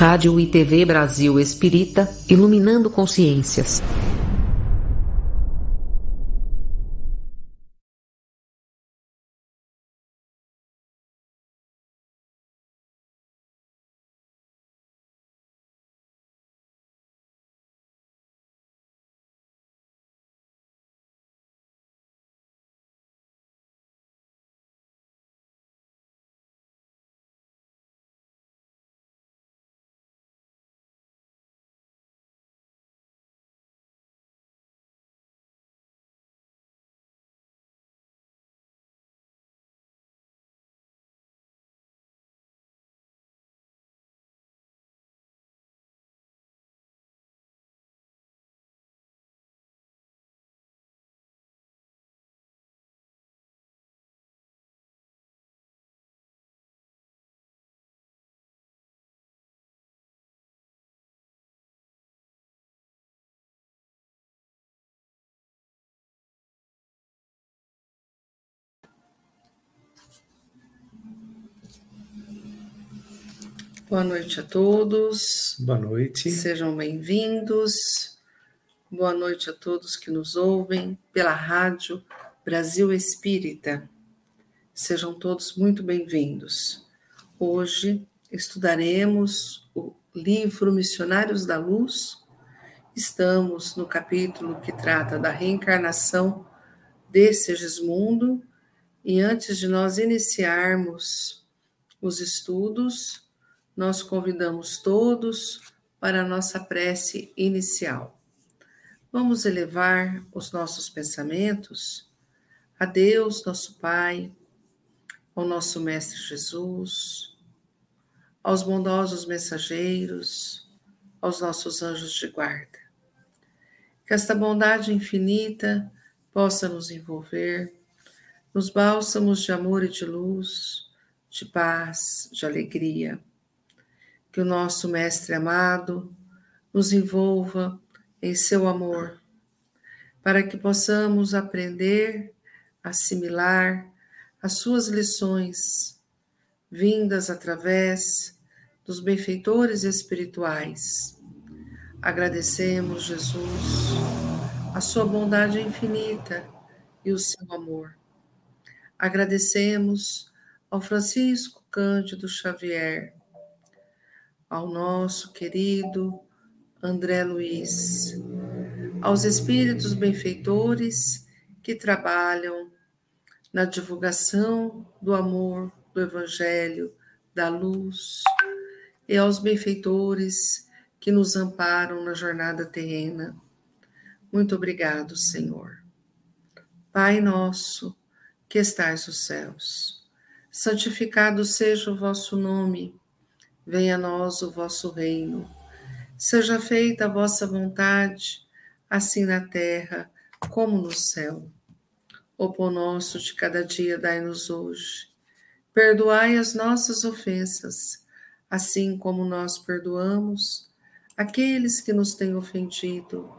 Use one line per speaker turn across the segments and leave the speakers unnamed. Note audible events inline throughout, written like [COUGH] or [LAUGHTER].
Rádio e TV Brasil Espírita, iluminando consciências.
Boa noite a todos.
Boa noite.
Sejam bem-vindos. Boa noite a todos que nos ouvem pela rádio Brasil Espírita. Sejam todos muito bem-vindos. Hoje estudaremos o livro Missionários da Luz. Estamos no capítulo que trata da reencarnação de Segismundo. E antes de nós iniciarmos os estudos, nós convidamos todos para a nossa prece inicial. Vamos elevar os nossos pensamentos a Deus, nosso Pai, ao nosso Mestre Jesus, aos bondosos mensageiros, aos nossos anjos de guarda. Que esta bondade infinita possa nos envolver nos bálsamos de amor e de luz, de paz, de alegria que o nosso Mestre amado nos envolva em seu amor, para que possamos aprender, assimilar as suas lições, vindas através dos benfeitores espirituais. Agradecemos, Jesus, a sua bondade infinita e o seu amor. Agradecemos ao Francisco Cândido Xavier ao nosso querido André Luiz, aos espíritos benfeitores que trabalham na divulgação do amor, do Evangelho, da luz, e aos benfeitores que nos amparam na jornada terrena. Muito obrigado, Senhor. Pai nosso, que estais nos céus, santificado seja o vosso nome venha a nós o vosso reino. Seja feita a vossa vontade, assim na terra como no céu. O pão nosso de cada dia dai-nos hoje. Perdoai as nossas ofensas, assim como nós perdoamos aqueles que nos têm ofendido.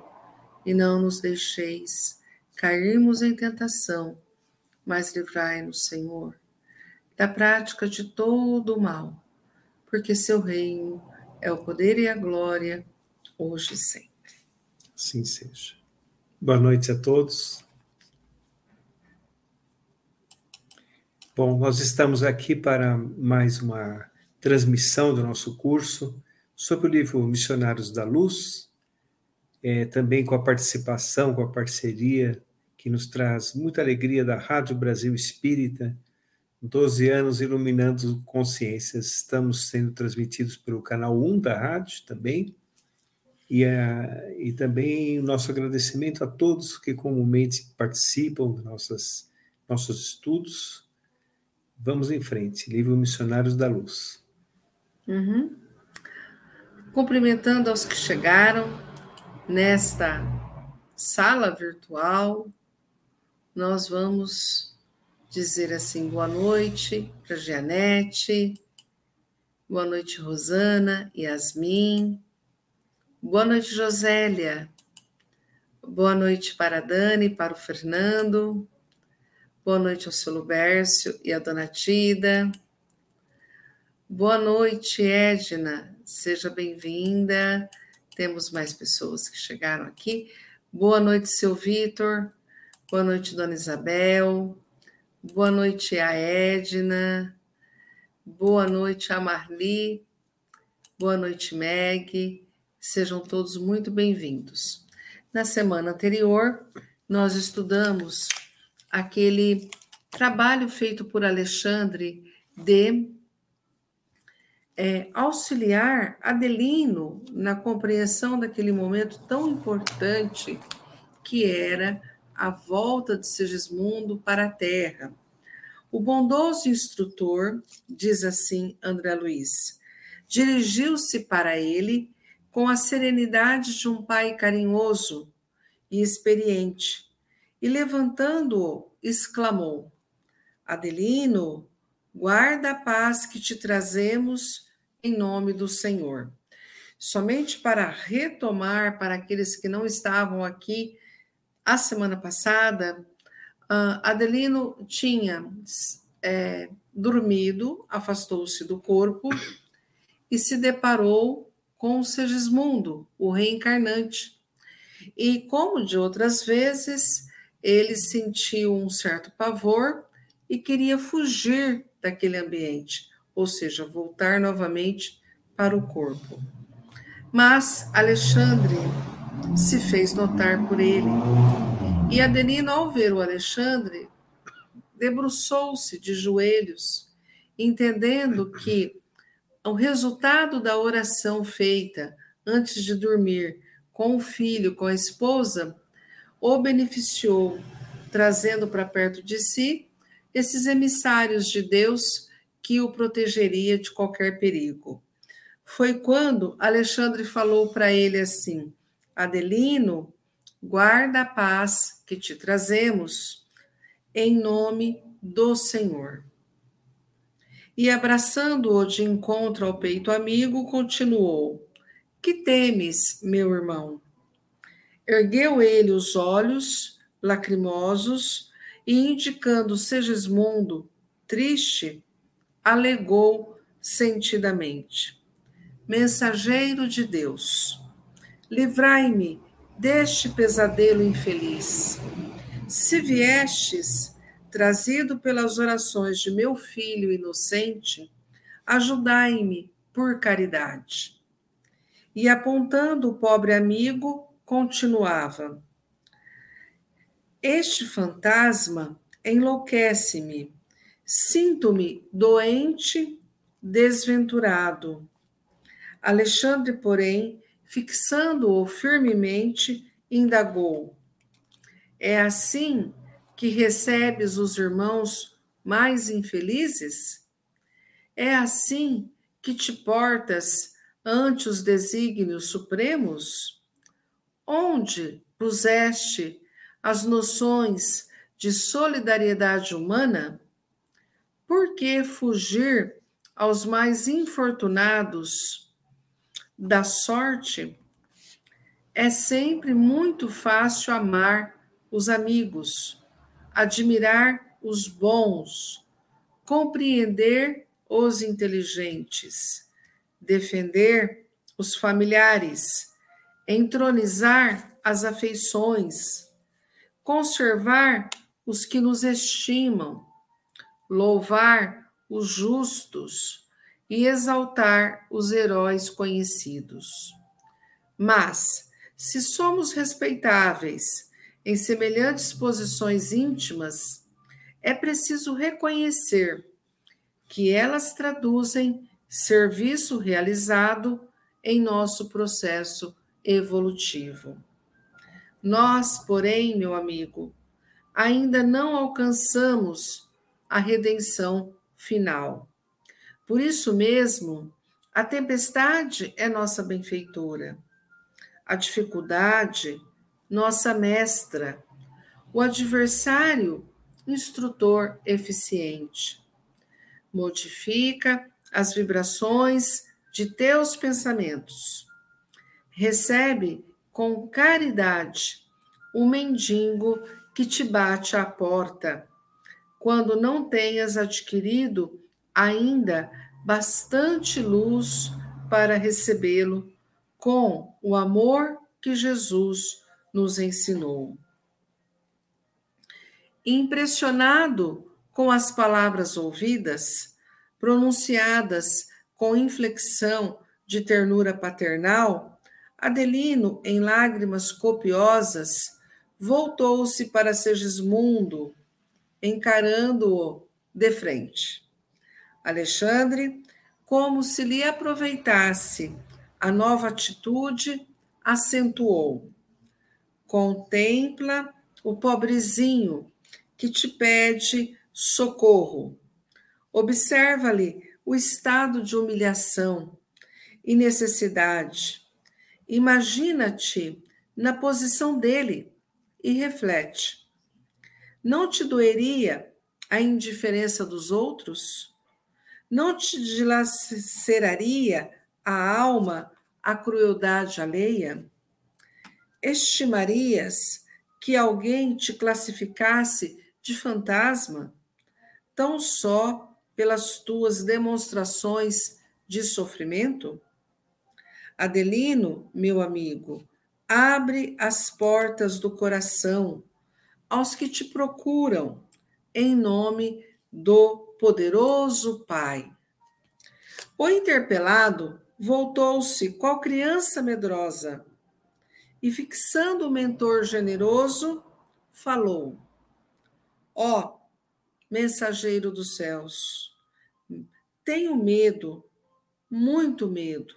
E não nos deixeis cairmos em tentação, mas livrai-nos, Senhor, da prática de todo o mal porque seu reino é o poder e a glória, hoje e sempre.
Assim seja. Boa noite a todos. Bom, nós estamos aqui para mais uma transmissão do nosso curso sobre o livro Missionários da Luz, é, também com a participação, com a parceria que nos traz muita alegria da Rádio Brasil Espírita, 12 anos iluminando consciências. Estamos sendo transmitidos pelo canal 1 da rádio também. E, a, e também o nosso agradecimento a todos que comumente participam dos nossos, nossos estudos. Vamos em frente. Livro Missionários da Luz.
Uhum. Cumprimentando aos que chegaram nesta sala virtual, nós vamos dizer assim boa noite para Janete, boa noite Rosana, Yasmin, boa noite Josélia, boa noite para a Dani, para o Fernando, boa noite ao seu Lubércio e a Dona Tida, boa noite Edna, seja bem-vinda. Temos mais pessoas que chegaram aqui. Boa noite, seu Vitor. Boa noite, dona Isabel. Boa noite, a Edna. Boa noite, a Marli. Boa noite, Meg. Sejam todos muito bem-vindos. Na semana anterior, nós estudamos aquele trabalho feito por Alexandre de é, auxiliar Adelino na compreensão daquele momento tão importante que era a volta de Segismundo para a Terra. O bondoso instrutor, diz assim André Luiz, dirigiu-se para ele com a serenidade de um pai carinhoso e experiente, e levantando-o, exclamou: Adelino, guarda a paz que te trazemos em nome do Senhor. Somente para retomar para aqueles que não estavam aqui a semana passada, Adelino tinha é, dormido, afastou-se do corpo e se deparou com Segismundo, o reencarnante. E como de outras vezes, ele sentiu um certo pavor e queria fugir daquele ambiente, ou seja, voltar novamente para o corpo. Mas Alexandre se fez notar por ele. E Adelino, ao ver o Alexandre, debruçou-se de joelhos, entendendo que o resultado da oração feita antes de dormir com o filho, com a esposa, o beneficiou, trazendo para perto de si esses emissários de Deus que o protegeria de qualquer perigo. Foi quando Alexandre falou para ele assim: Adelino, guarda a paz que te trazemos, em nome do Senhor. E abraçando-o de encontro ao peito amigo, continuou: Que temes, meu irmão? Ergueu ele os olhos, lacrimosos, e indicando Segismundo, triste, alegou sentidamente: Mensageiro de Deus, livrai-me deste pesadelo infeliz. Se viestes, trazido pelas orações de meu filho inocente, ajudai-me por caridade. E apontando o pobre amigo, continuava: Este fantasma enlouquece-me. Sinto-me doente, desventurado. Alexandre, porém, fixando-o firmemente, indagou: É assim que recebes os irmãos mais infelizes? É assim que te portas ante os desígnios supremos? Onde puseste as noções de solidariedade humana? Por que fugir aos mais infortunados da sorte, é sempre muito fácil amar os amigos, admirar os bons, compreender os inteligentes, defender os familiares, entronizar as afeições, conservar os que nos estimam, louvar os justos, e exaltar os heróis conhecidos. Mas, se somos respeitáveis em semelhantes posições íntimas, é preciso reconhecer que elas traduzem serviço realizado em nosso processo evolutivo. Nós, porém, meu amigo, ainda não alcançamos a redenção final. Por isso mesmo, a tempestade é nossa benfeitora, a dificuldade, nossa mestra, o adversário, instrutor eficiente. Modifica as vibrações de teus pensamentos. Recebe com caridade o mendigo que te bate à porta, quando não tenhas adquirido ainda bastante luz para recebê-lo com o amor que Jesus nos ensinou. Impressionado com as palavras ouvidas, pronunciadas com inflexão de ternura paternal, Adelino, em lágrimas copiosas, voltou-se para Segismundo, encarando-o de frente. Alexandre, como se lhe aproveitasse a nova atitude, acentuou: Contempla o pobrezinho que te pede socorro. Observa-lhe o estado de humilhação e necessidade. Imagina-te na posição dele e reflete. Não te doeria a indiferença dos outros? Não te dilaceraria a alma a crueldade alheia? Estimarias que alguém te classificasse de fantasma, tão só pelas tuas demonstrações de sofrimento? Adelino, meu amigo, abre as portas do coração aos que te procuram, em nome do poderoso Pai. O interpelado voltou-se qual criança medrosa e, fixando o mentor generoso, falou: Ó, oh, mensageiro dos céus, tenho medo, muito medo.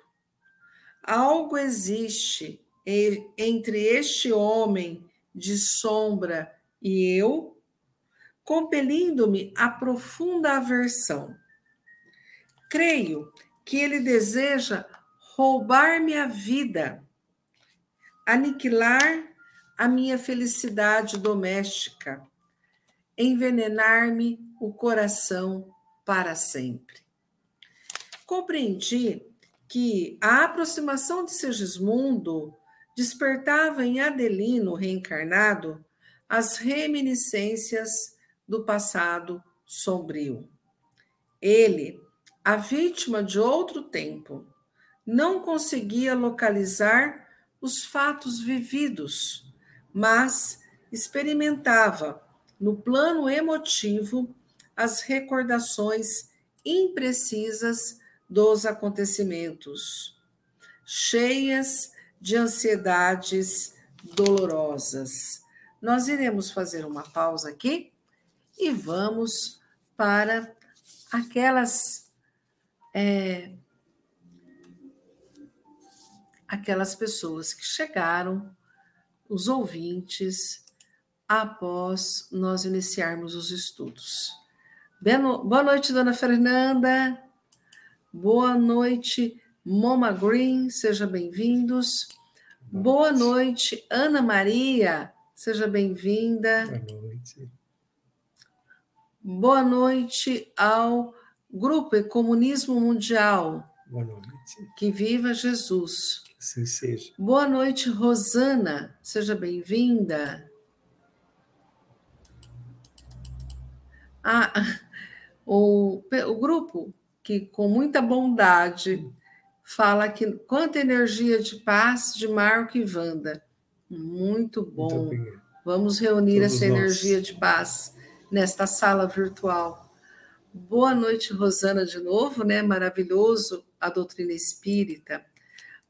Algo existe entre este homem de sombra e eu, compelindo-me a profunda aversão. Creio que ele deseja roubar-me a vida, aniquilar a minha felicidade doméstica envenenar-me o coração para sempre. Compreendi que a aproximação de Segismundo despertava em Adelino reencarnado as reminiscências do passado sombrio. Ele, a vítima de outro tempo, não conseguia localizar os fatos vividos, mas experimentava no plano emotivo, as recordações imprecisas dos acontecimentos, cheias de ansiedades dolorosas. Nós iremos fazer uma pausa aqui e vamos para aquelas é, aquelas pessoas que chegaram, os ouvintes após nós iniciarmos os estudos. Boa noite, dona Fernanda. Boa noite, Moma Green, seja bem-vindos. Boa noite, Ana Maria, seja bem-vinda. Boa noite. Boa noite ao Grupo Comunismo Mundial.
Boa noite.
Que viva Jesus.
Assim seja.
Boa noite, Rosana, seja bem-vinda. Ah, o, o grupo que com muita bondade fala que quanta energia de paz de Marco e Wanda. Muito bom. Muito Vamos reunir Todos essa nós. energia de paz nesta sala virtual. Boa noite, Rosana, de novo, né? Maravilhoso a doutrina espírita.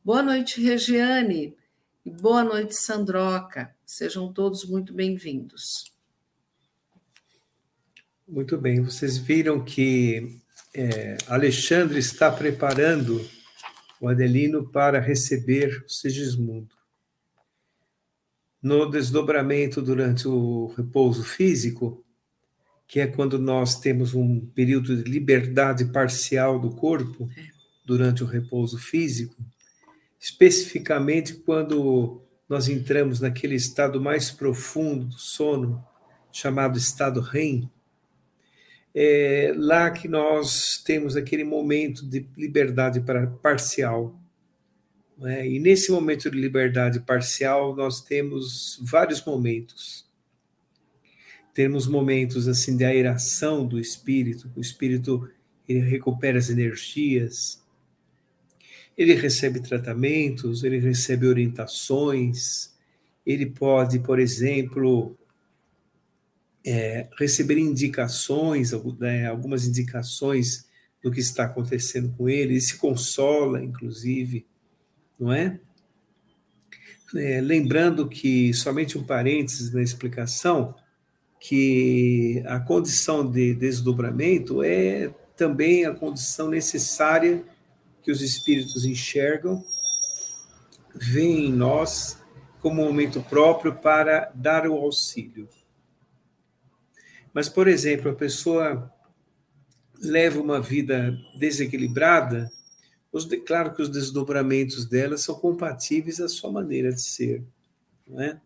Boa noite, Regiane. E boa noite, Sandroca. Sejam todos muito bem-vindos.
Muito bem, vocês viram que é, Alexandre está preparando o Adelino para receber o Sigismundo. No desdobramento durante o repouso físico, que é quando nós temos um período de liberdade parcial do corpo, durante o repouso físico, especificamente quando nós entramos naquele estado mais profundo do sono, chamado estado REM, é lá que nós temos aquele momento de liberdade parcial. É? E nesse momento de liberdade parcial, nós temos vários momentos. Temos momentos assim de aeração do espírito, o espírito ele recupera as energias. Ele recebe tratamentos, ele recebe orientações, ele pode, por exemplo, é, receber indicações, né, algumas indicações do que está acontecendo com ele, ele se consola, inclusive, não é? é? Lembrando que, somente um parênteses na explicação, que a condição de desdobramento é também a condição necessária que os espíritos enxergam, veem em nós como um momento próprio para dar o auxílio. Mas, por exemplo, a pessoa leva uma vida desequilibrada, os, claro que os desdobramentos dela são compatíveis à sua maneira de ser. Não é?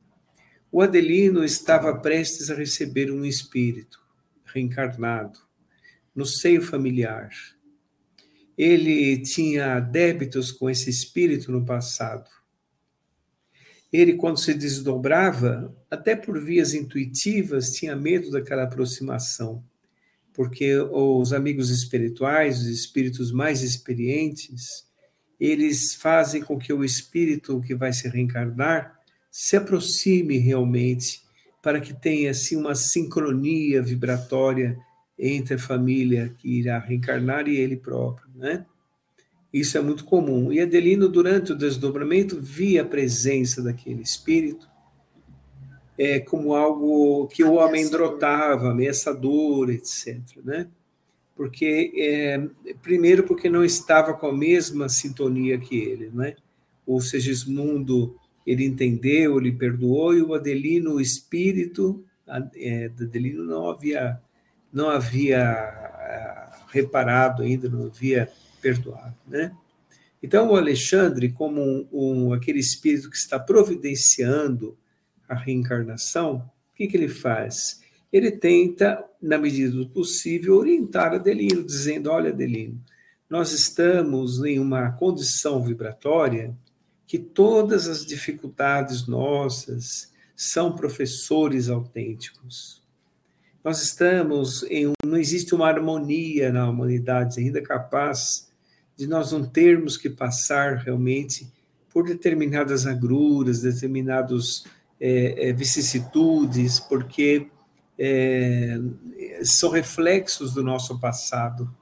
O Adelino estava prestes a receber um espírito reencarnado no seio familiar. Ele tinha débitos com esse espírito no passado. Ele, quando se desdobrava, até por vias intuitivas, tinha medo daquela aproximação, porque os amigos espirituais, os espíritos mais experientes, eles fazem com que o espírito que vai se reencarnar se aproxime realmente, para que tenha assim uma sincronia vibratória entre a família que irá reencarnar e ele próprio, né? Isso é muito comum. E Adelino, durante o desdobramento, via a presença daquele espírito é, como algo que o amedrontava, ameaçador, etc. Né? Porque, é, primeiro, porque não estava com a mesma sintonia que ele. Né? O Segismundo, ele entendeu, ele perdoou, e o Adelino, o espírito, é, Adelino não havia, não havia ah, reparado ainda, não havia perdoado, né? Então, o Alexandre, como um, um, aquele espírito que está providenciando a reencarnação, o que, que ele faz? Ele tenta, na medida do possível, orientar Adelino, dizendo: Olha, Adelino, nós estamos em uma condição vibratória que todas as dificuldades nossas são professores autênticos. Nós estamos em um, não existe uma harmonia na humanidade ainda capaz de nós não termos que passar realmente por determinadas agruras, determinados é, é, vicissitudes, porque é, são reflexos do nosso passado,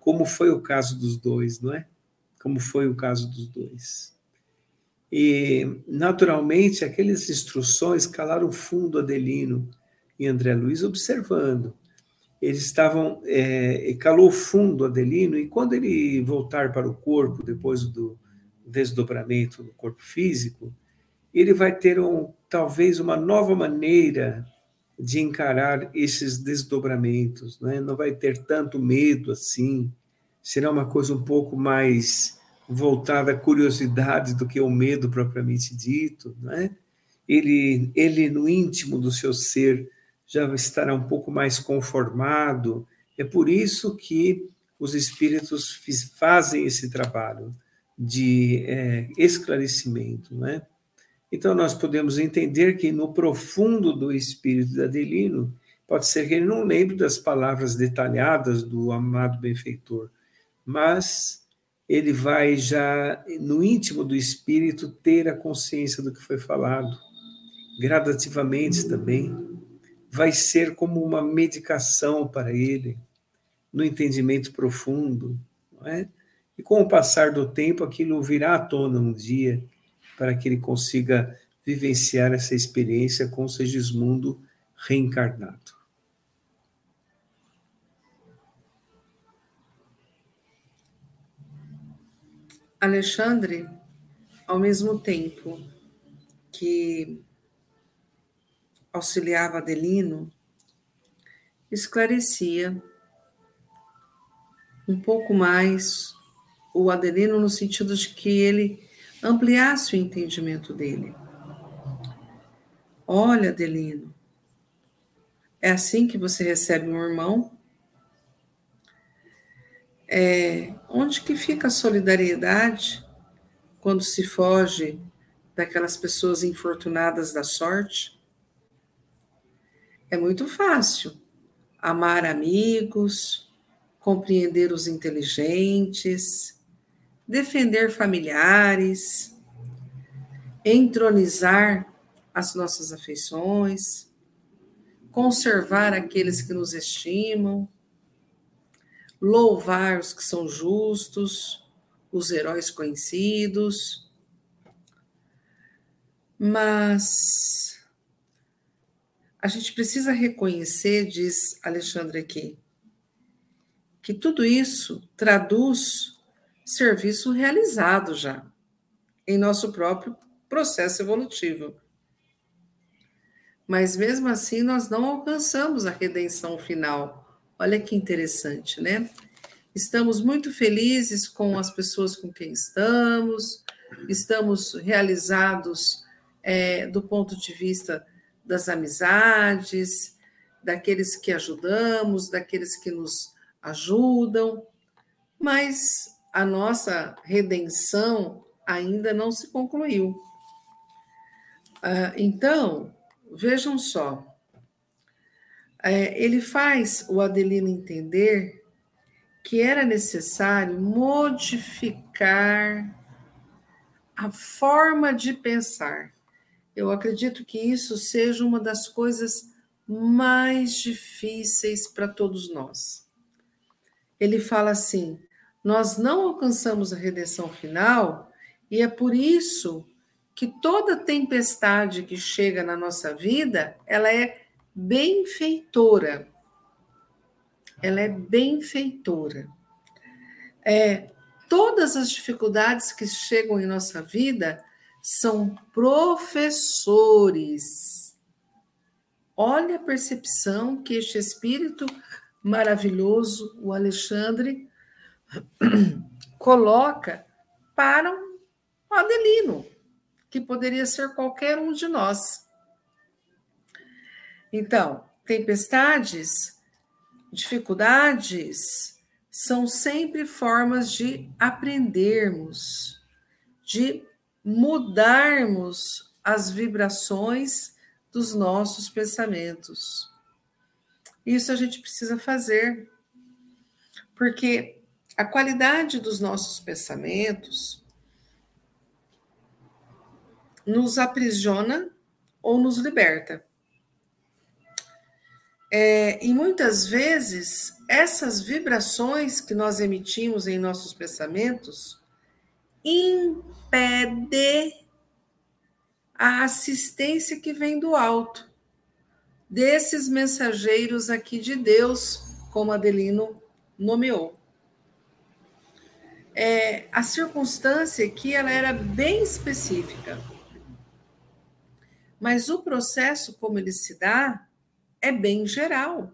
como foi o caso dos dois, não é? Como foi o caso dos dois. E, naturalmente, aquelas instruções calaram fundo Adelino e André Luiz observando eles estavam é, calou fundo Adelino e quando ele voltar para o corpo depois do desdobramento do corpo físico, ele vai ter um, talvez uma nova maneira de encarar esses desdobramentos, né? não vai ter tanto medo assim, será uma coisa um pouco mais voltada à curiosidade do que ao medo propriamente dito, né? Ele, ele no íntimo do seu ser já estará um pouco mais conformado. É por isso que os espíritos fazem esse trabalho de é, esclarecimento, né? Então nós podemos entender que no profundo do espírito de Adelino pode ser que ele não lembre das palavras detalhadas do amado benfeitor, mas ele vai já no íntimo do espírito ter a consciência do que foi falado, gradativamente também vai ser como uma medicação para ele, no entendimento profundo, não é? E com o passar do tempo, aquilo virá à tona um dia, para que ele consiga vivenciar essa experiência com Segismundo reencarnado.
Alexandre, ao mesmo tempo que auxiliava Adelino, esclarecia um pouco mais o Adelino no sentido de que ele ampliasse o entendimento dele. Olha, Adelino, é assim que você recebe um irmão? É, onde que fica a solidariedade quando se foge daquelas pessoas infortunadas da sorte? É muito fácil amar amigos, compreender os inteligentes, defender familiares, entronizar as nossas afeições, conservar aqueles que nos estimam, louvar os que são justos, os heróis conhecidos. Mas a gente precisa reconhecer, diz Alexandre aqui, que tudo isso traduz serviço realizado já em nosso próprio processo evolutivo. Mas mesmo assim, nós não alcançamos a redenção final. Olha que interessante, né? Estamos muito felizes com as pessoas com quem estamos, estamos realizados é, do ponto de vista das amizades, daqueles que ajudamos, daqueles que nos ajudam, mas a nossa redenção ainda não se concluiu. Ah, então, vejam só, é, ele faz o Adelino entender que era necessário modificar a forma de pensar. Eu acredito que isso seja uma das coisas mais difíceis para todos nós. Ele fala assim: nós não alcançamos a redenção final e é por isso que toda tempestade que chega na nossa vida, ela é benfeitora. Ela é benfeitora. É, todas as dificuldades que chegam em nossa vida são professores. Olha a percepção que este espírito maravilhoso, o Alexandre, [CLEARS THROAT] coloca para um Adelino que poderia ser qualquer um de nós. Então, tempestades, dificuldades, são sempre formas de aprendermos, de mudarmos as vibrações dos nossos pensamentos. Isso a gente precisa fazer, porque a qualidade dos nossos pensamentos nos aprisiona ou nos liberta. É, e muitas vezes, essas vibrações que nós emitimos em nossos pensamentos impede a assistência que vem do alto, desses mensageiros aqui de Deus, como Adelino nomeou. É, a circunstância aqui ela era bem específica. Mas o processo, como ele se dá, é bem geral.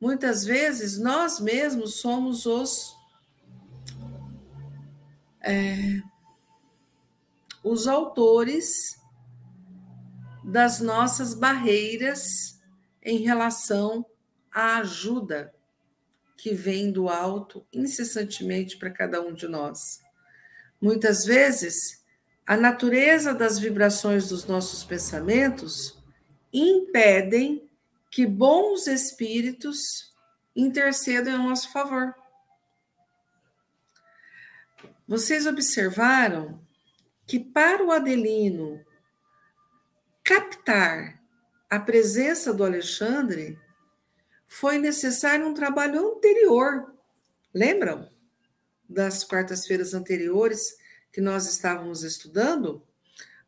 Muitas vezes nós mesmos somos os é, os autores das nossas barreiras em relação à ajuda que vem do alto incessantemente para cada um de nós. Muitas vezes a natureza das vibrações dos nossos pensamentos impedem que bons espíritos intercedam em nosso favor. Vocês observaram que para o Adelino captar a presença do Alexandre, foi necessário um trabalho anterior. Lembram das quartas-feiras anteriores que nós estávamos estudando,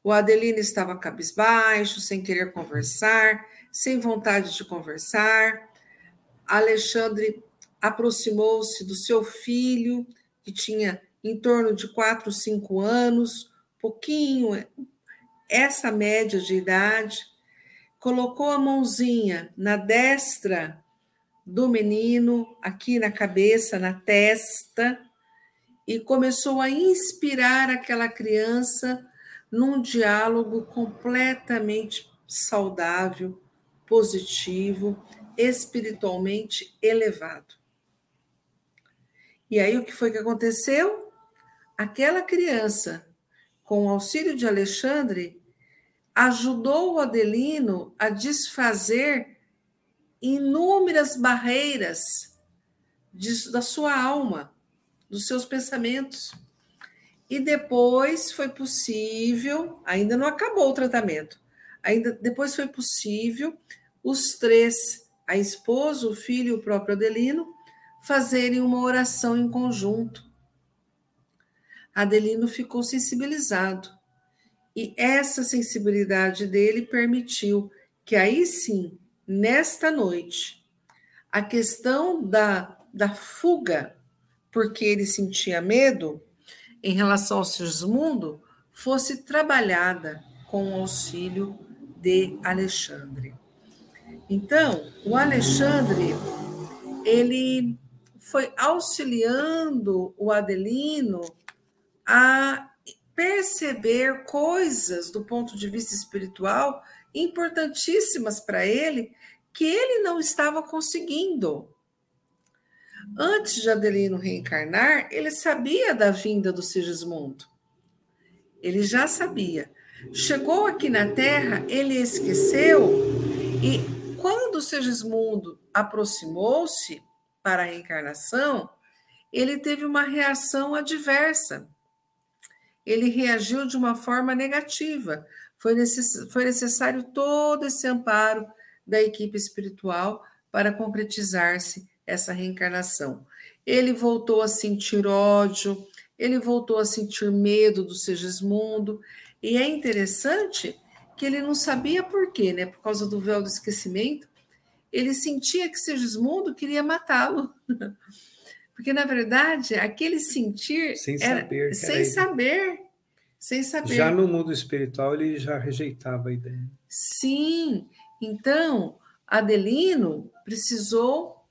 o Adelino estava cabisbaixo, sem querer conversar, sem vontade de conversar. Alexandre aproximou-se do seu filho, que tinha em torno de 4, 5 anos, pouquinho, essa média de idade, colocou a mãozinha na destra do menino, aqui na cabeça, na testa, e começou a inspirar aquela criança num diálogo completamente saudável, positivo, espiritualmente elevado. E aí o que foi que aconteceu? Aquela criança, com o auxílio de Alexandre, ajudou o Adelino a desfazer inúmeras barreiras de, da sua alma dos seus pensamentos. E depois foi possível, ainda não acabou o tratamento, ainda depois foi possível os três, a esposa, o filho e o próprio Adelino, fazerem uma oração em conjunto. Adelino ficou sensibilizado. E essa sensibilidade dele permitiu que aí sim, nesta noite, a questão da, da fuga, porque ele sentia medo em relação ao Sigismundo, fosse trabalhada com o auxílio de Alexandre. Então, o Alexandre, ele foi auxiliando o Adelino a perceber coisas do ponto de vista espiritual importantíssimas para ele que ele não estava conseguindo. Antes de Adelino reencarnar, ele sabia da vinda do Sigismundo. Ele já sabia. Chegou aqui na Terra, ele esqueceu, e quando o Sigismundo aproximou-se para a reencarnação, ele teve uma reação adversa. Ele reagiu de uma forma negativa. Foi, necess... foi necessário todo esse amparo da equipe espiritual para concretizar-se essa reencarnação. Ele voltou a sentir ódio, ele voltou a sentir medo do Segismundo, e é interessante que ele não sabia por quê, né? Por causa do véu do esquecimento, ele sentia que Segismundo queria matá-lo. [LAUGHS] Porque, na verdade, aquele sentir.
Sem era, saber.
Sem saber. Sem saber.
Já no mundo espiritual, ele já rejeitava a ideia.
Sim. Então, Adelino precisou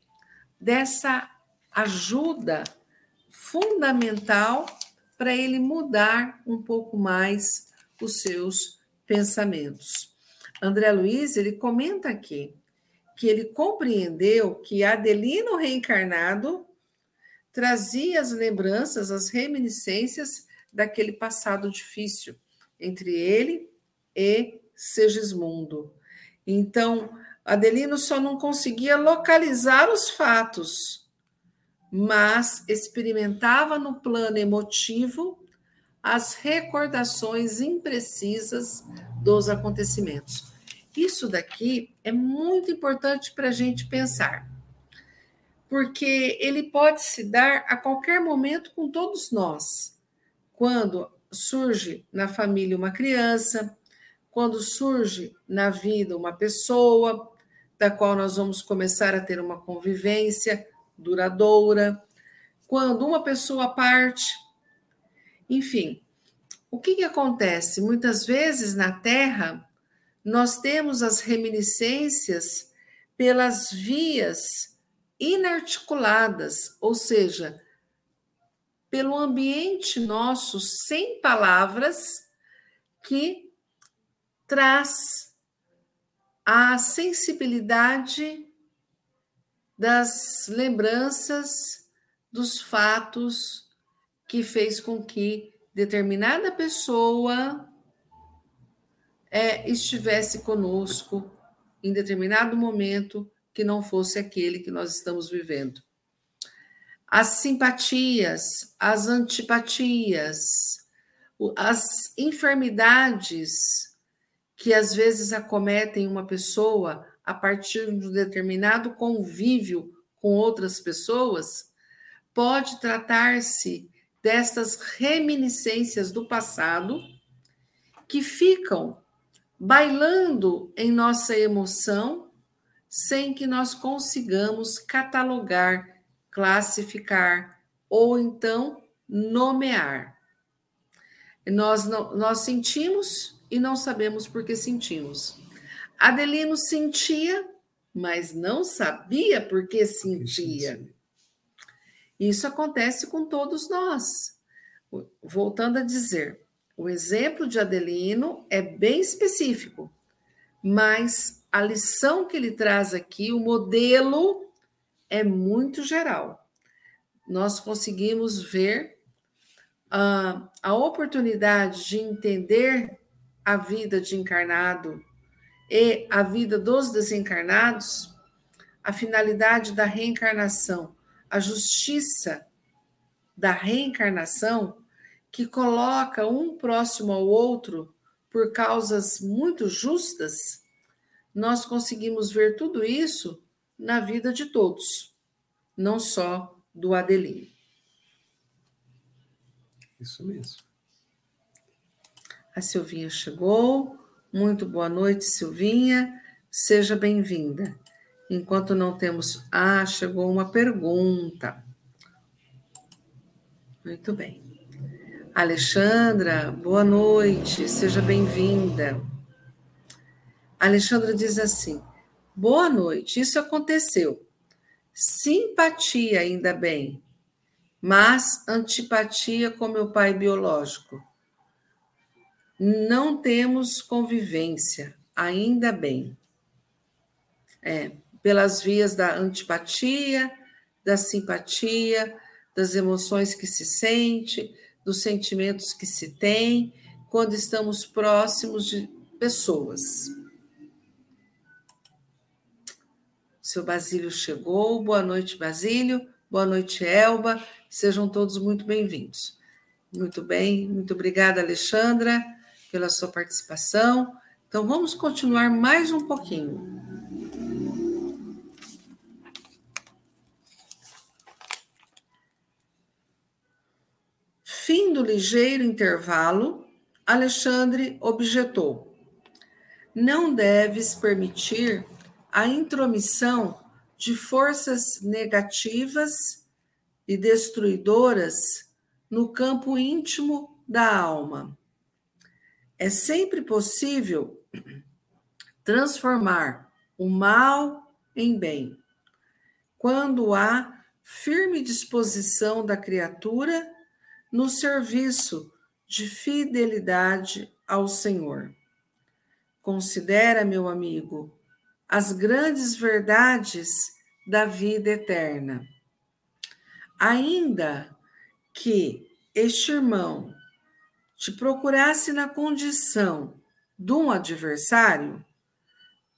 dessa ajuda fundamental para ele mudar um pouco mais os seus pensamentos. André Luiz, ele comenta aqui que ele compreendeu que Adelino reencarnado trazia as lembranças, as reminiscências daquele passado difícil entre ele e Segismundo. Então, Adelino só não conseguia localizar os fatos, mas experimentava no plano emotivo as recordações imprecisas dos acontecimentos. Isso daqui é muito importante para a gente pensar, porque ele pode se dar a qualquer momento com todos nós. Quando surge na família uma criança, quando surge na vida uma pessoa, da qual nós vamos começar a ter uma convivência duradoura, quando uma pessoa parte. Enfim, o que, que acontece? Muitas vezes na Terra, nós temos as reminiscências pelas vias inarticuladas, ou seja, pelo ambiente nosso sem palavras que traz a sensibilidade das lembranças dos fatos que fez com que determinada pessoa é, estivesse conosco em determinado momento que não fosse aquele que nós estamos vivendo. As simpatias, as antipatias, as enfermidades que às vezes acometem uma pessoa a partir de um determinado convívio com outras pessoas, pode tratar-se destas reminiscências do passado que ficam bailando em nossa emoção sem que nós consigamos catalogar, classificar ou então nomear. Nós, nós sentimos e não sabemos por que sentimos. Adelino sentia, mas não sabia por que sentia. Isso acontece com todos nós. Voltando a dizer, o exemplo de Adelino é bem específico, mas a lição que ele traz aqui, o modelo, é muito geral. Nós conseguimos ver uh, a oportunidade de entender a vida de encarnado e a vida dos desencarnados, a finalidade da reencarnação, a justiça da reencarnação, que coloca um próximo ao outro por causas muito justas, nós conseguimos ver tudo isso na vida de todos, não só do Adelino.
Isso mesmo.
A Silvinha chegou. Muito boa noite, Silvinha. Seja bem-vinda. Enquanto não temos. Ah, chegou uma pergunta. Muito bem. Alexandra, boa noite, seja bem-vinda. Alexandra diz assim: boa noite, isso aconteceu. Simpatia, ainda bem, mas antipatia com meu pai biológico. Não temos convivência, ainda bem. É, pelas vias da antipatia, da simpatia, das emoções que se sente, dos sentimentos que se tem quando estamos próximos de pessoas. Seu Basílio chegou. Boa noite, Basílio. Boa noite, Elba. Sejam todos muito bem-vindos. Muito bem, muito obrigada, Alexandra, pela sua participação. Então, vamos continuar mais um pouquinho. Fim do ligeiro intervalo, Alexandre objetou: Não deves permitir a intromissão de forças negativas e destruidoras no campo íntimo da alma. É sempre possível transformar o mal em bem, quando há firme disposição da criatura no serviço de fidelidade ao Senhor. Considera, meu amigo, as grandes verdades da vida eterna. Ainda que este irmão te procurasse na condição de um adversário,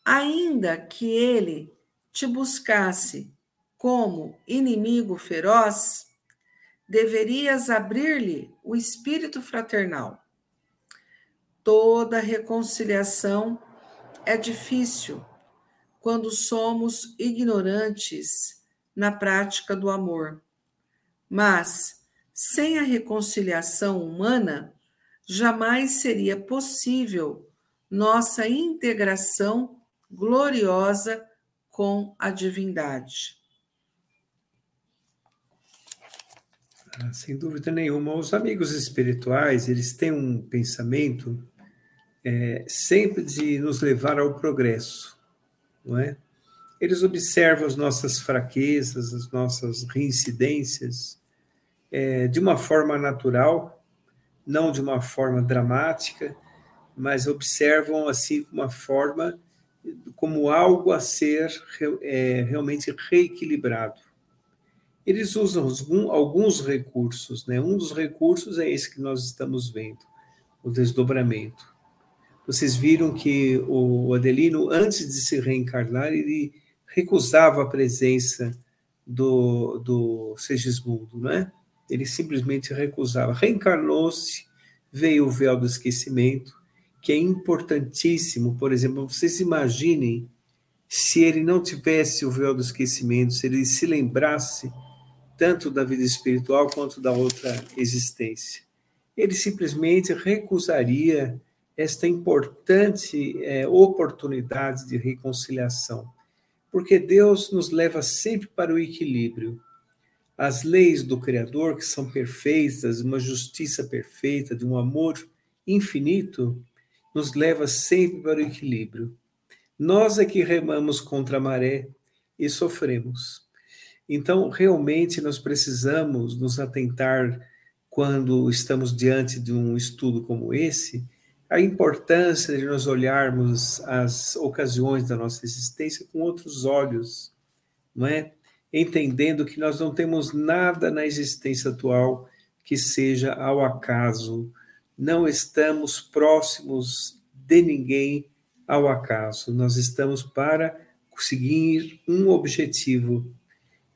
ainda que ele te buscasse como inimigo feroz, deverias abrir-lhe o espírito fraternal. Toda reconciliação é difícil quando somos ignorantes na prática do amor. Mas, sem a reconciliação humana, jamais seria possível nossa integração gloriosa com a divindade.
Ah, sem dúvida nenhuma, os amigos espirituais eles têm um pensamento é, sempre de nos levar ao progresso, não é? Eles observam as nossas fraquezas, as nossas reincidências, é, de uma forma natural, não de uma forma dramática, mas observam assim uma forma como algo a ser é, realmente reequilibrado eles usam alguns recursos, né? Um dos recursos é esse que nós estamos vendo, o desdobramento. Vocês viram que o Adelino, antes de se reencarnar, ele recusava a presença do, do Segismundo, né? Ele simplesmente recusava. Reencarnou-se, veio o véu do esquecimento, que é importantíssimo. Por exemplo, vocês imaginem se ele não tivesse o véu do esquecimento, se ele se lembrasse tanto da vida espiritual quanto da outra existência. Ele simplesmente recusaria esta importante é, oportunidade de reconciliação, porque Deus nos leva sempre para o equilíbrio. As leis do Criador, que são perfeitas, uma justiça perfeita, de um amor infinito, nos leva sempre para o equilíbrio. Nós é que remamos contra a maré e sofremos. Então, realmente, nós precisamos nos atentar, quando estamos diante de um estudo como esse, a importância de nós olharmos as ocasiões da nossa existência com outros olhos, não é? Entendendo que nós não temos nada na existência atual que seja ao acaso, não estamos próximos de ninguém ao acaso, nós estamos para conseguir um objetivo.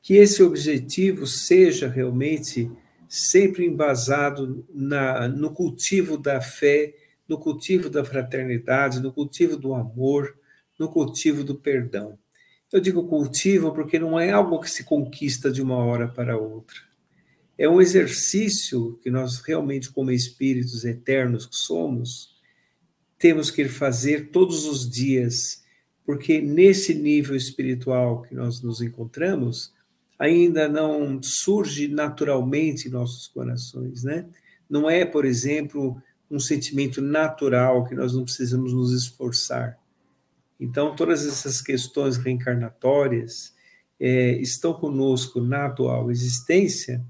Que esse objetivo seja realmente sempre embasado na, no cultivo da fé, no cultivo da fraternidade, no cultivo do amor, no cultivo do perdão. Eu digo cultivo porque não é algo que se conquista de uma hora para outra. É um exercício que nós realmente, como espíritos eternos que somos, temos que fazer todos os dias, porque nesse nível espiritual que nós nos encontramos, ainda não surge naturalmente em nossos corações, né? Não é, por exemplo, um sentimento natural que nós não precisamos nos esforçar. Então, todas essas questões reencarnatórias é, estão conosco na atual existência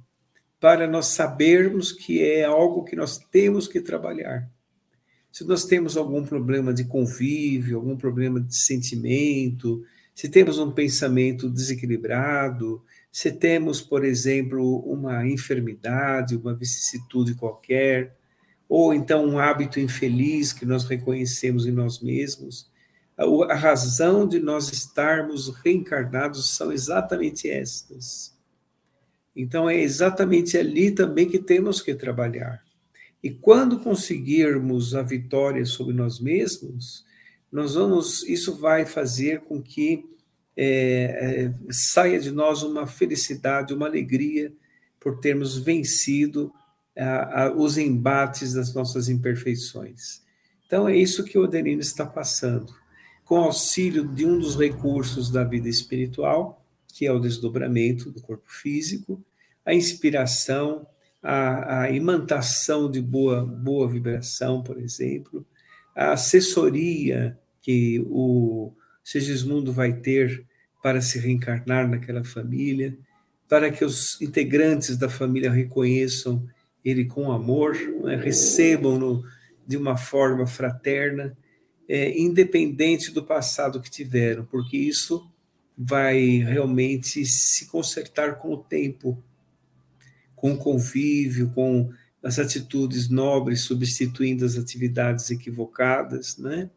para nós sabermos que é algo que nós temos que trabalhar. Se nós temos algum problema de convívio, algum problema de sentimento, se temos um pensamento desequilibrado, se temos, por exemplo, uma enfermidade, uma vicissitude qualquer, ou então um hábito infeliz que nós reconhecemos em nós mesmos, a razão de nós estarmos reencarnados são exatamente estas. Então é exatamente ali também que temos que trabalhar. E quando conseguirmos a vitória sobre nós mesmos, nós vamos, isso vai fazer com que é, é, saia de nós uma felicidade, uma alegria por termos vencido a, a, os embates das nossas imperfeições. Então é isso que o Adelino está passando com auxílio de um dos recursos da vida espiritual, que é o desdobramento do corpo físico, a inspiração, a, a imantação de boa, boa vibração, por exemplo, a assessoria que o Segismundo vai ter para se reencarnar naquela família, para que os integrantes da família reconheçam ele com amor, né, recebam-no de uma forma fraterna é, independente do passado que tiveram, porque isso vai realmente se consertar com o tempo, com o convívio, com as atitudes nobres substituindo as atividades equivocadas, né?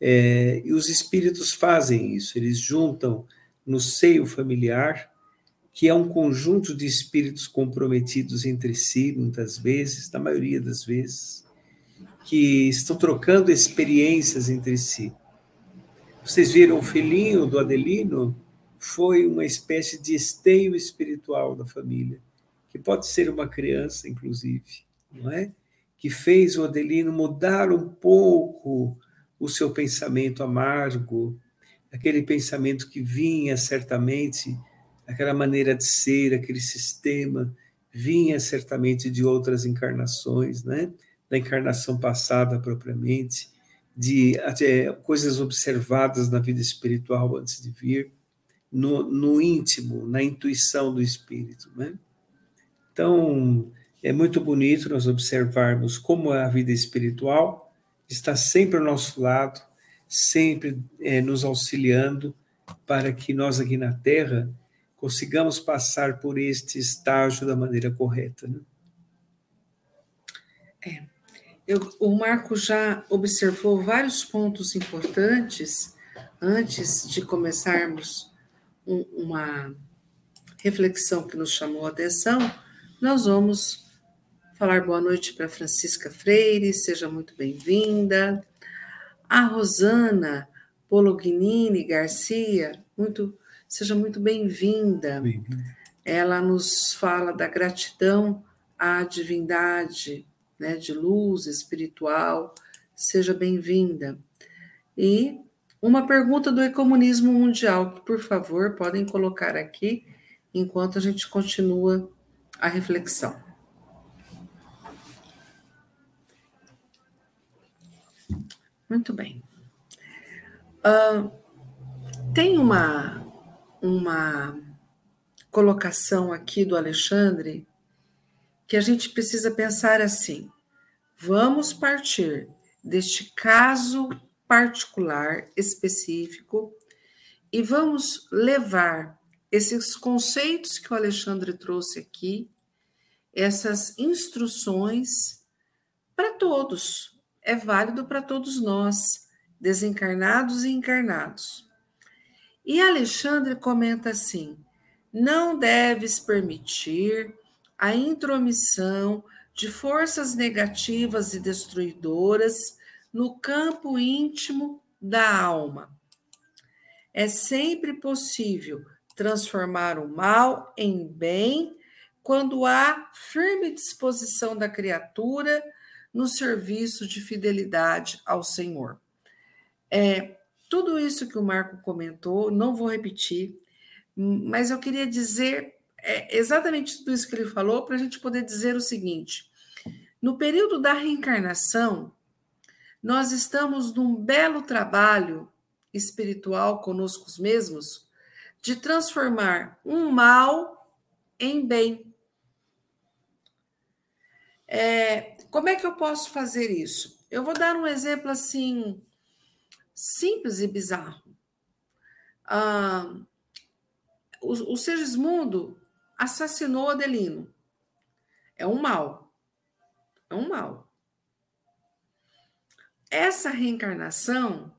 É, e os espíritos fazem isso, eles juntam no seio familiar, que é um conjunto de espíritos comprometidos entre si, muitas vezes, na maioria das vezes, que estão trocando experiências entre si. Vocês viram o filhinho do Adelino? Foi uma espécie de esteio espiritual da família, que pode ser uma criança, inclusive, não é? Que fez o Adelino mudar um pouco o seu pensamento amargo, aquele pensamento que vinha certamente, aquela maneira de ser, aquele sistema, vinha certamente de outras encarnações, né? Da encarnação passada propriamente, de até coisas observadas na vida espiritual antes de vir, no, no íntimo, na intuição do espírito. Né? Então, é muito bonito nós observarmos como a vida espiritual está sempre ao nosso lado, sempre é, nos auxiliando para que nós aqui na Terra consigamos passar por este estágio da maneira correta. Né?
É. Eu, o Marco já observou vários pontos importantes antes de começarmos um, uma reflexão que nos chamou a atenção. Nós vamos falar boa noite para Francisca Freire, seja muito bem-vinda. A Rosana Polognini Garcia, muito, seja muito bem-vinda. Bem Ela nos fala da gratidão à divindade né, de luz espiritual, seja bem-vinda. E uma pergunta do ecomunismo mundial, que por favor podem colocar aqui enquanto a gente continua a reflexão. Muito bem. Uh, tem uma, uma colocação aqui do Alexandre que a gente precisa pensar assim: vamos partir deste caso particular, específico, e vamos levar esses conceitos que o Alexandre trouxe aqui, essas instruções, para todos. É válido para todos nós, desencarnados e encarnados. E Alexandre comenta assim: não deves permitir a intromissão de forças negativas e destruidoras no campo íntimo da alma. É sempre possível transformar o mal em bem quando há firme disposição da criatura no serviço de fidelidade ao Senhor. É, tudo isso que o Marco comentou, não vou repetir, mas eu queria dizer é, exatamente tudo isso que ele falou para a gente poder dizer o seguinte: no período da reencarnação, nós estamos num belo trabalho espiritual conosco mesmos de transformar um mal em bem. É, como é que eu posso fazer isso? Eu vou dar um exemplo assim simples e bizarro. Ah, o, o assassinou Adelino. É um mal. É um mal. Essa reencarnação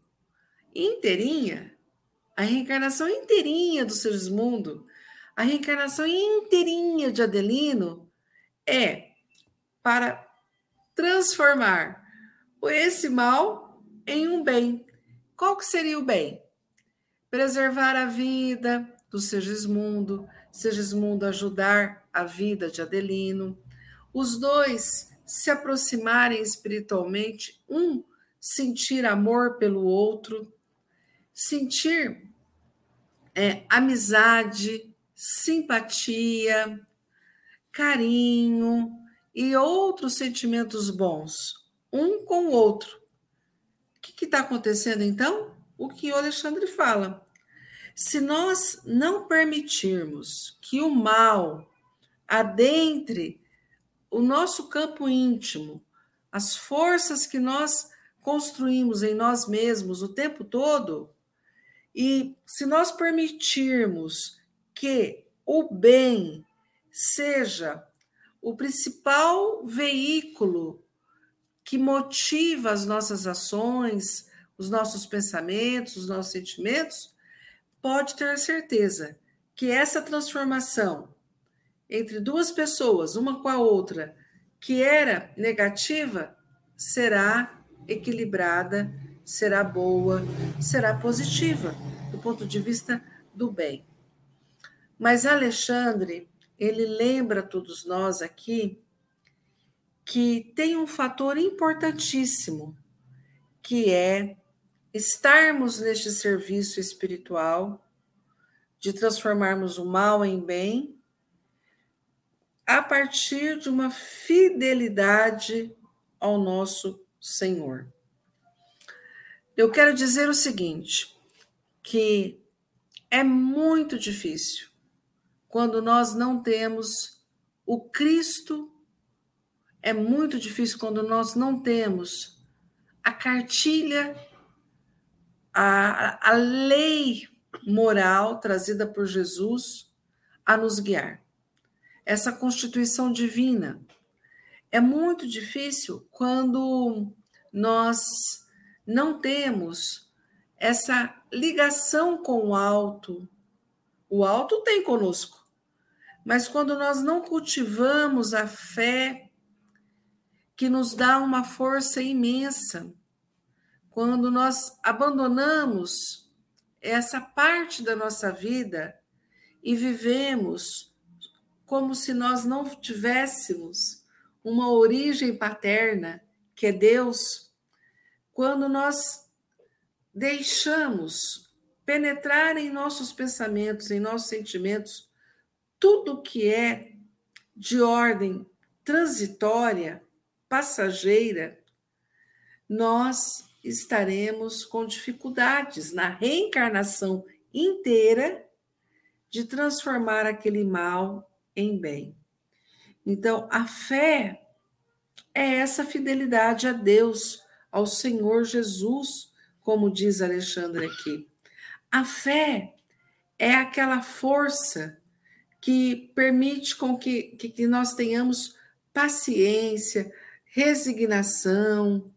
inteirinha, a reencarnação inteirinha do Segismundo, a reencarnação inteirinha de Adelino é para transformar esse mal em um bem. Qual que seria o bem? Preservar a vida do Segismundo, Segismundo ajudar a vida de Adelino, os dois se aproximarem espiritualmente, um sentir amor pelo outro, sentir é, amizade, simpatia, carinho e outros sentimentos bons, um com o outro. O que está acontecendo então? O que o Alexandre fala. Se nós não permitirmos que o mal adentre o nosso campo íntimo, as forças que nós construímos em nós mesmos o tempo todo, e se nós permitirmos que o bem seja o principal veículo que motiva as nossas ações, os nossos pensamentos, os nossos sentimentos, pode ter certeza que essa transformação entre duas pessoas, uma com a outra, que era negativa, será equilibrada, será boa, será positiva do ponto de vista do bem. Mas Alexandre, ele lembra todos nós aqui que tem um fator importantíssimo, que é estarmos neste serviço espiritual de transformarmos o mal em bem a partir de uma fidelidade ao nosso Senhor. Eu quero dizer o seguinte, que é muito difícil quando nós não temos o Cristo, é muito difícil quando nós não temos a cartilha, a, a lei moral trazida por Jesus a nos guiar essa constituição divina. É muito difícil quando nós não temos essa ligação com o alto. O alto tem conosco, mas quando nós não cultivamos a fé que nos dá uma força imensa, quando nós abandonamos essa parte da nossa vida e vivemos como se nós não tivéssemos uma origem paterna, que é Deus, quando nós deixamos penetrar em nossos pensamentos, em nossos sentimentos, tudo que é de ordem transitória, passageira, nós estaremos com dificuldades na reencarnação inteira de transformar aquele mal em bem. Então, a fé é essa fidelidade a Deus, ao Senhor Jesus, como diz Alexandre aqui. A fé é aquela força que permite com que, que, que nós tenhamos paciência, resignação,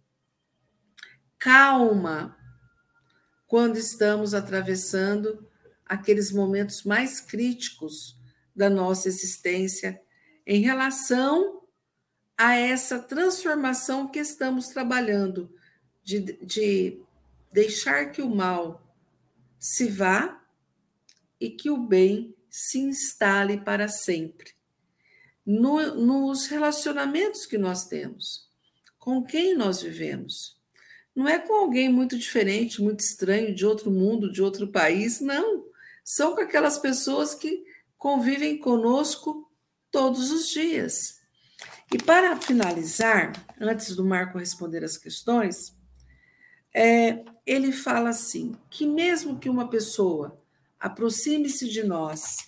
calma, quando estamos atravessando aqueles momentos mais críticos da nossa existência em relação a essa transformação que estamos trabalhando, de, de deixar que o mal se vá e que o bem se instale para sempre. No, nos relacionamentos que nós temos, com quem nós vivemos. Não é com alguém muito diferente, muito estranho, de outro mundo, de outro país, não. São com aquelas pessoas que convivem conosco todos os dias. E para finalizar, antes do Marco responder as questões, é, ele fala assim: que mesmo que uma pessoa aproxime-se de nós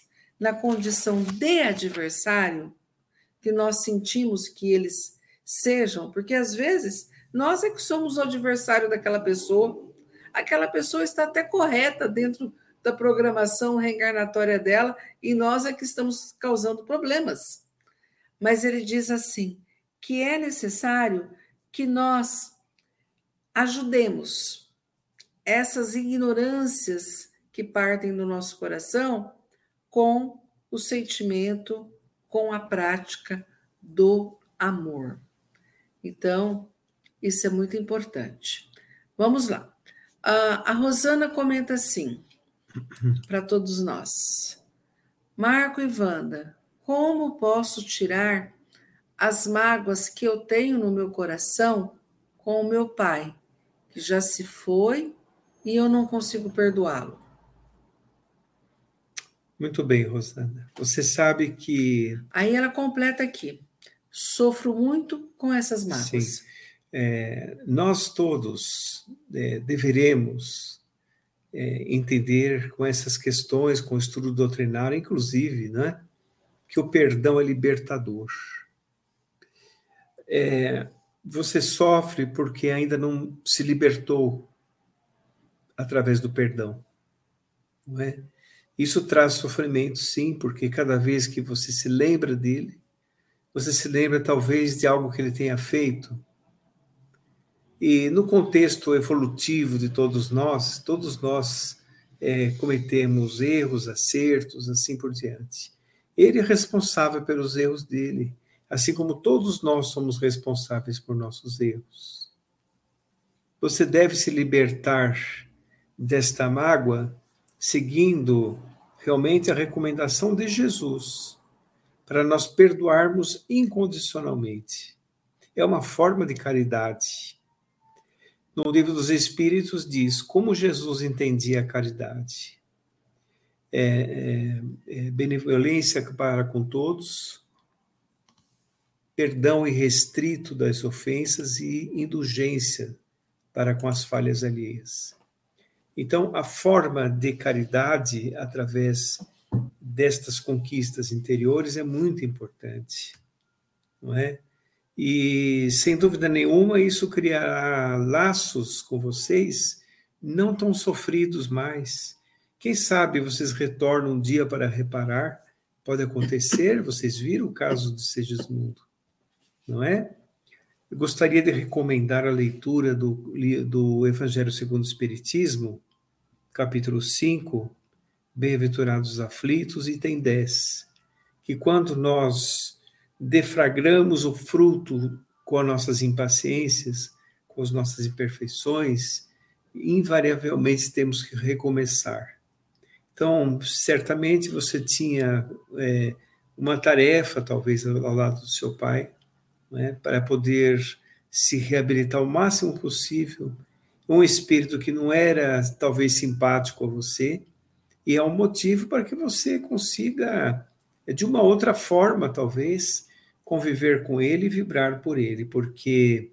na condição de adversário, que nós sentimos que eles sejam, porque às vezes nós é que somos o adversário daquela pessoa, aquela pessoa está até correta dentro da programação reencarnatória dela e nós é que estamos causando problemas. Mas ele diz assim: que é necessário que nós ajudemos essas ignorâncias que partem do nosso coração com o sentimento, com a prática do amor. Então, isso é muito importante. Vamos lá. A Rosana comenta assim, para todos nós: Marco e Wanda, como posso tirar as mágoas que eu tenho no meu coração com o meu pai, que já se foi e eu não consigo perdoá-lo?
Muito bem, Rosana. Você sabe que.
Aí ela completa aqui. Sofro muito com essas mágoas.
Sim. É, nós todos é, deveremos é, entender com essas questões, com o estudo doutrinário, inclusive, né, que o perdão é libertador. É, você sofre porque ainda não se libertou através do perdão, não é? Isso traz sofrimento, sim, porque cada vez que você se lembra dele, você se lembra talvez de algo que ele tenha feito. E no contexto evolutivo de todos nós, todos nós é, cometemos erros, acertos, assim por diante. Ele é responsável pelos erros dele, assim como todos nós somos responsáveis por nossos erros. Você deve se libertar desta mágoa seguindo realmente a recomendação de Jesus para nós perdoarmos incondicionalmente. É uma forma de caridade. No livro dos Espíritos diz como Jesus entendia a caridade. É, é, é benevolência para com todos, perdão irrestrito das ofensas e indulgência para com as falhas alheias. Então, a forma de caridade através destas conquistas interiores é muito importante, não é? E sem dúvida nenhuma isso criará laços com vocês não tão sofridos mais. Quem sabe vocês retornam um dia para reparar? Pode acontecer, [LAUGHS] vocês viram o caso de Segismundo, não é? Eu gostaria de recomendar a leitura do, do Evangelho segundo o Espiritismo, capítulo 5, Bem-aventurados aflitos, item 10, que quando nós defragramos o fruto com as nossas impaciências, com as nossas imperfeições, invariavelmente temos que recomeçar. Então, certamente você tinha é, uma tarefa, talvez, ao lado do seu pai, né, para poder se reabilitar o máximo possível. Um espírito que não era, talvez, simpático a você, e é um motivo para que você consiga, de uma outra forma, talvez, conviver com ele e vibrar por ele, porque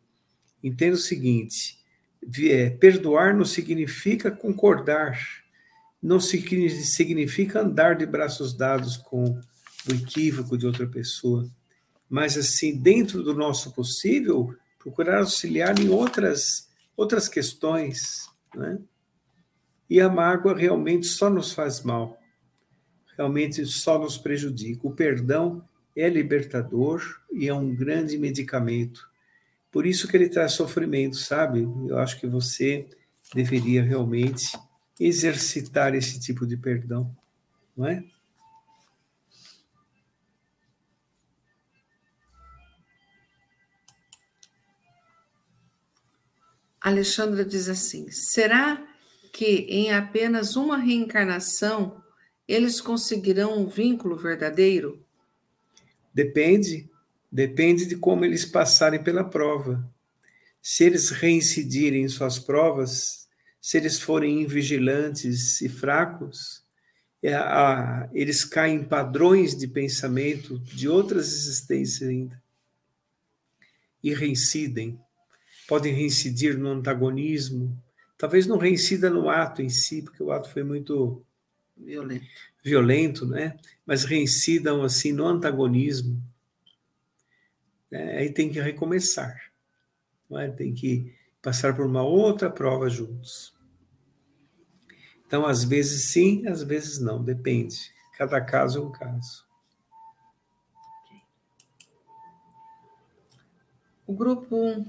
entenda o seguinte: é, perdoar não significa concordar, não significa andar de braços dados com o equívoco de outra pessoa, mas assim, dentro do nosso possível, procurar auxiliar em outras outras questões, né? E a mágoa realmente só nos faz mal, realmente só nos prejudica. O perdão é libertador e é um grande medicamento. Por isso que ele traz sofrimento, sabe? Eu acho que você deveria realmente exercitar esse tipo de perdão, não é?
Alexandra diz assim: será que em apenas uma reencarnação eles conseguirão um vínculo verdadeiro?
Depende, depende de como eles passarem pela prova. Se eles reincidirem em suas provas, se eles forem invigilantes e fracos, é, eles caem em padrões de pensamento de outras existências ainda e reincidem. Podem reincidir no antagonismo, talvez não reincida no ato em si, porque o ato foi muito
violento,
violento né? mas reincidam assim no antagonismo. É, aí tem que recomeçar, é? tem que passar por uma outra prova juntos. Então, às vezes sim, às vezes não, depende. Cada caso é um caso.
O grupo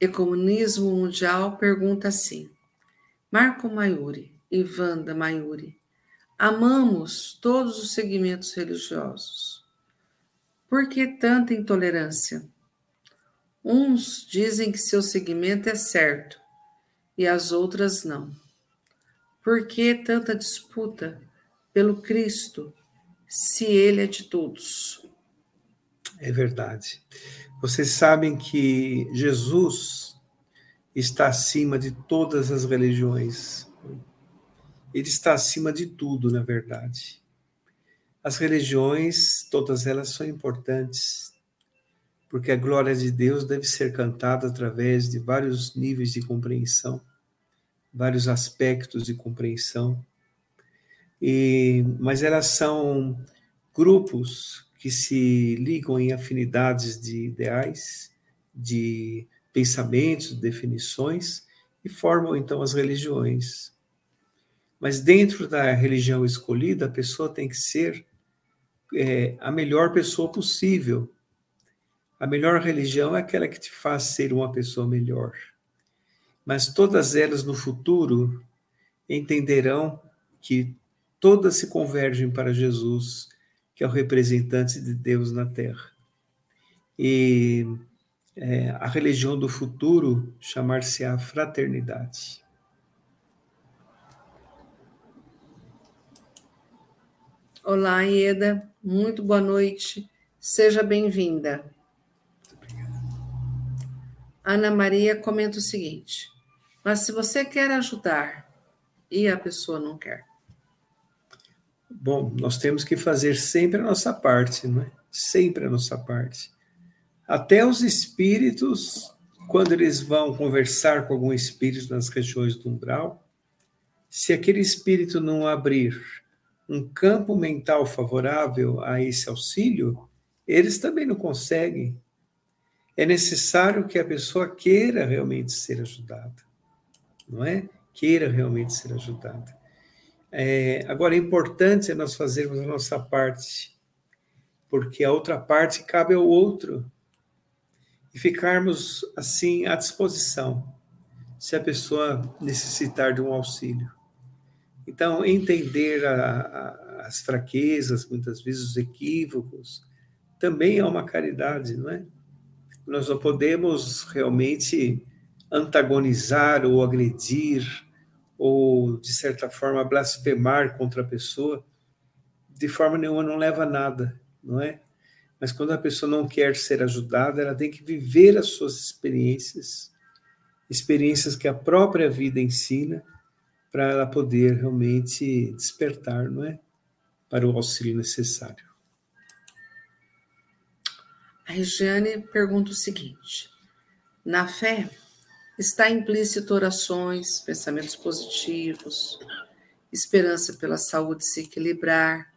Ecomunismo Mundial pergunta assim: Marco Maiuri e Wanda Maiuri, amamos todos os segmentos religiosos. Por que tanta intolerância? Uns dizem que seu segmento é certo e as outras não. Por que tanta disputa pelo Cristo, se ele é de todos?
É verdade. Vocês sabem que Jesus está acima de todas as religiões. Ele está acima de tudo, na verdade. As religiões, todas elas são importantes, porque a glória de Deus deve ser cantada através de vários níveis de compreensão vários aspectos de compreensão, e, mas elas são grupos que se ligam em afinidades de ideais, de pensamentos, definições, e formam então as religiões. Mas dentro da religião escolhida, a pessoa tem que ser é, a melhor pessoa possível. A melhor religião é aquela que te faz ser uma pessoa melhor mas todas elas no futuro entenderão que todas se convergem para Jesus, que é o representante de Deus na Terra. E é, a religião do futuro chamar-se-á fraternidade.
Olá, Ieda, muito boa noite, seja bem-vinda. Ana Maria comenta o seguinte: mas se você quer ajudar e a pessoa não quer.
Bom, nós temos que fazer sempre a nossa parte, não é? Sempre a nossa parte. Até os espíritos, quando eles vão conversar com algum espírito nas regiões do umbral, se aquele espírito não abrir um campo mental favorável a esse auxílio, eles também não conseguem. É necessário que a pessoa queira realmente ser ajudada não é? Queira realmente ser ajudada. É, agora, é importante nós fazermos a nossa parte, porque a outra parte cabe ao outro. E ficarmos, assim, à disposição, se a pessoa necessitar de um auxílio. Então, entender a, a, as fraquezas, muitas vezes os equívocos, também é uma caridade, não é? Nós não podemos realmente antagonizar ou agredir ou, de certa forma, blasfemar contra a pessoa, de forma nenhuma não leva a nada, não é? Mas quando a pessoa não quer ser ajudada, ela tem que viver as suas experiências, experiências que a própria vida ensina, para ela poder realmente despertar, não é? Para o auxílio necessário.
A Regiane pergunta o seguinte: na fé, Está implícito orações, pensamentos positivos, esperança pela saúde se equilibrar.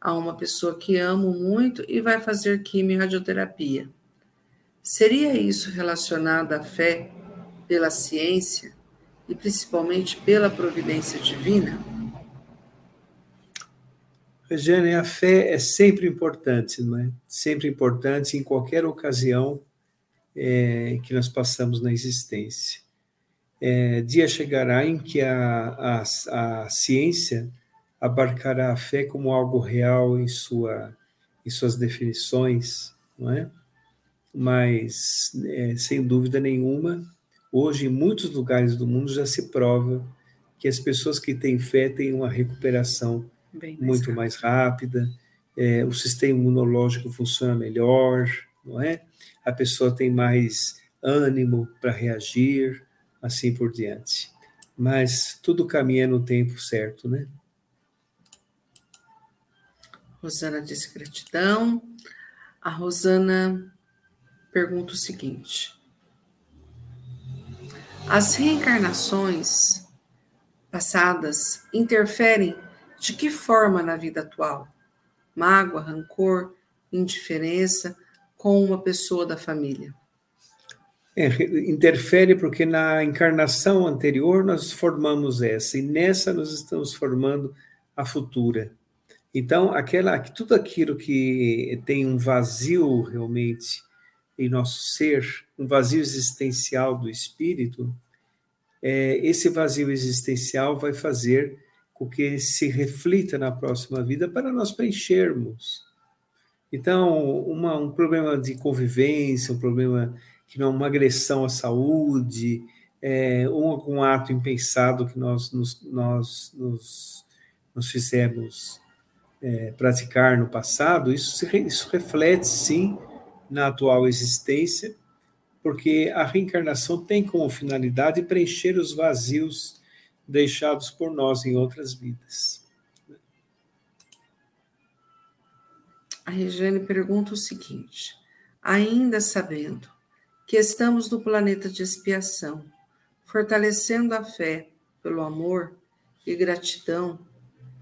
Há uma pessoa que amo muito e vai fazer quimio e radioterapia. Seria isso relacionado à fé pela ciência e principalmente pela providência divina?
Regiane, a fé é sempre importante, não é? Sempre importante em qualquer ocasião é, que nós passamos na existência. É, dia chegará em que a, a, a ciência abarcará a fé como algo real em, sua, em suas definições, não é? Mas, é, sem dúvida nenhuma, Hoje, em muitos lugares do mundo, já se prova que as pessoas que têm fé têm uma recuperação mais muito mais rápida, é, o sistema imunológico funciona melhor, não é? A pessoa tem mais ânimo para reagir, assim por diante. Mas tudo caminha no tempo certo, né?
Rosana disse gratidão. A Rosana pergunta o seguinte: As reencarnações passadas interferem de que forma na vida atual? Mágoa, rancor, indiferença com uma pessoa da família?
É, interfere porque na encarnação anterior nós formamos essa, e nessa nós estamos formando a futura. Então, aquela, tudo aquilo que tem um vazio realmente em nosso ser, um vazio existencial do espírito, é, esse vazio existencial vai fazer com que se reflita na próxima vida para nós preenchermos. Então, uma, um problema de convivência, um problema que não uma agressão à saúde, é, um algum ato impensado que nós nos, nós, nos, nos fizemos é, praticar no passado, isso, isso reflete sim na atual existência porque a reencarnação tem como finalidade preencher os vazios deixados por nós em outras vidas.
A Regiane pergunta o seguinte: ainda sabendo que estamos no planeta de expiação, fortalecendo a fé pelo amor e gratidão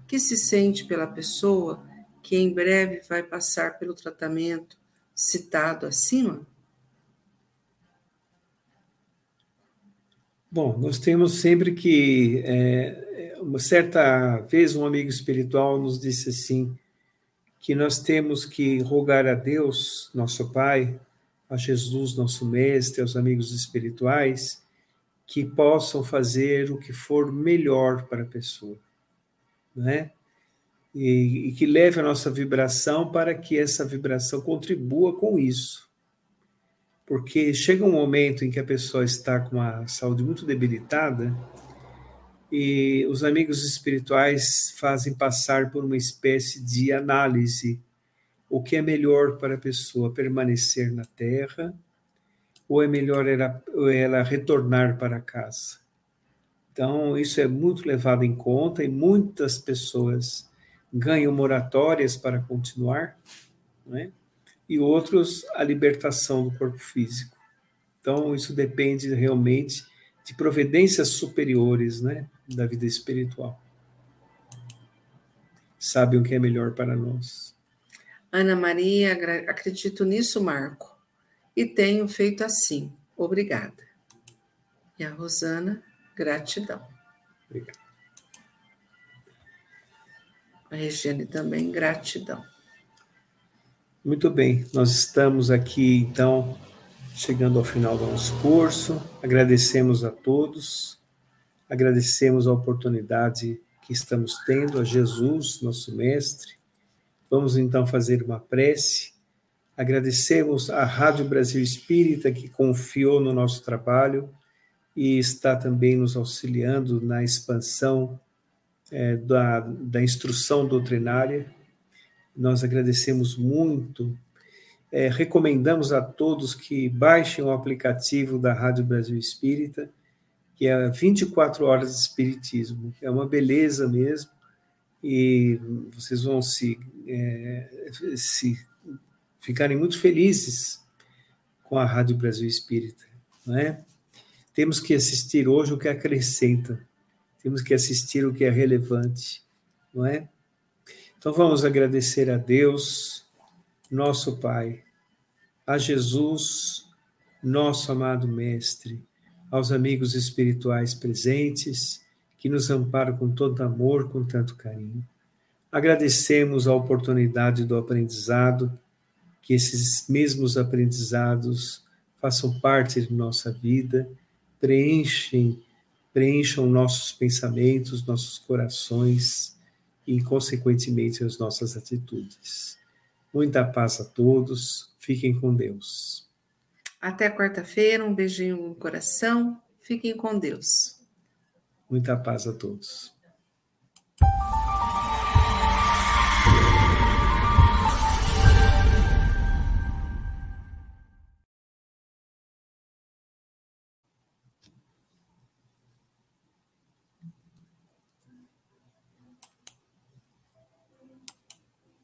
que se sente pela pessoa que em breve vai passar pelo tratamento citado acima?
Bom, nós temos sempre que. É, uma certa vez, um amigo espiritual nos disse assim: que nós temos que rogar a Deus, nosso Pai, a Jesus, nosso Mestre, aos amigos espirituais, que possam fazer o que for melhor para a pessoa, né? E, e que leve a nossa vibração para que essa vibração contribua com isso porque chega um momento em que a pessoa está com a saúde muito debilitada e os amigos espirituais fazem passar por uma espécie de análise o que é melhor para a pessoa permanecer na Terra ou é melhor ela, ela retornar para casa. Então, isso é muito levado em conta e muitas pessoas ganham moratórias para continuar, não é? e outros a libertação do corpo físico. Então, isso depende realmente de providências superiores né, da vida espiritual. Sabem o que é melhor para nós.
Ana Maria, acredito nisso, Marco, e tenho feito assim. Obrigada. E a Rosana, gratidão. Obrigado. A Regiane também, gratidão.
Muito bem, nós estamos aqui então chegando ao final do nosso curso. Agradecemos a todos, agradecemos a oportunidade que estamos tendo, a Jesus, nosso Mestre. Vamos então fazer uma prece. Agradecemos à Rádio Brasil Espírita que confiou no nosso trabalho e está também nos auxiliando na expansão é, da, da instrução doutrinária nós agradecemos muito. É, recomendamos a todos que baixem o aplicativo da Rádio Brasil Espírita, que é 24 horas de Espiritismo. É uma beleza mesmo, e vocês vão se, é, se ficarem muito felizes com a Rádio Brasil Espírita. Não é? Temos que assistir hoje o que acrescenta, temos que assistir o que é relevante, não é? Então vamos agradecer a Deus, nosso Pai, a Jesus, nosso amado Mestre, aos amigos espirituais presentes que nos amparam com todo amor, com tanto carinho. Agradecemos a oportunidade do aprendizado, que esses mesmos aprendizados façam parte de nossa vida, preenchem, preencham nossos pensamentos, nossos corações e, consequentemente, as nossas atitudes. Muita paz a todos, fiquem com Deus.
Até quarta-feira, um beijinho no coração. Fiquem com Deus.
Muita paz a todos.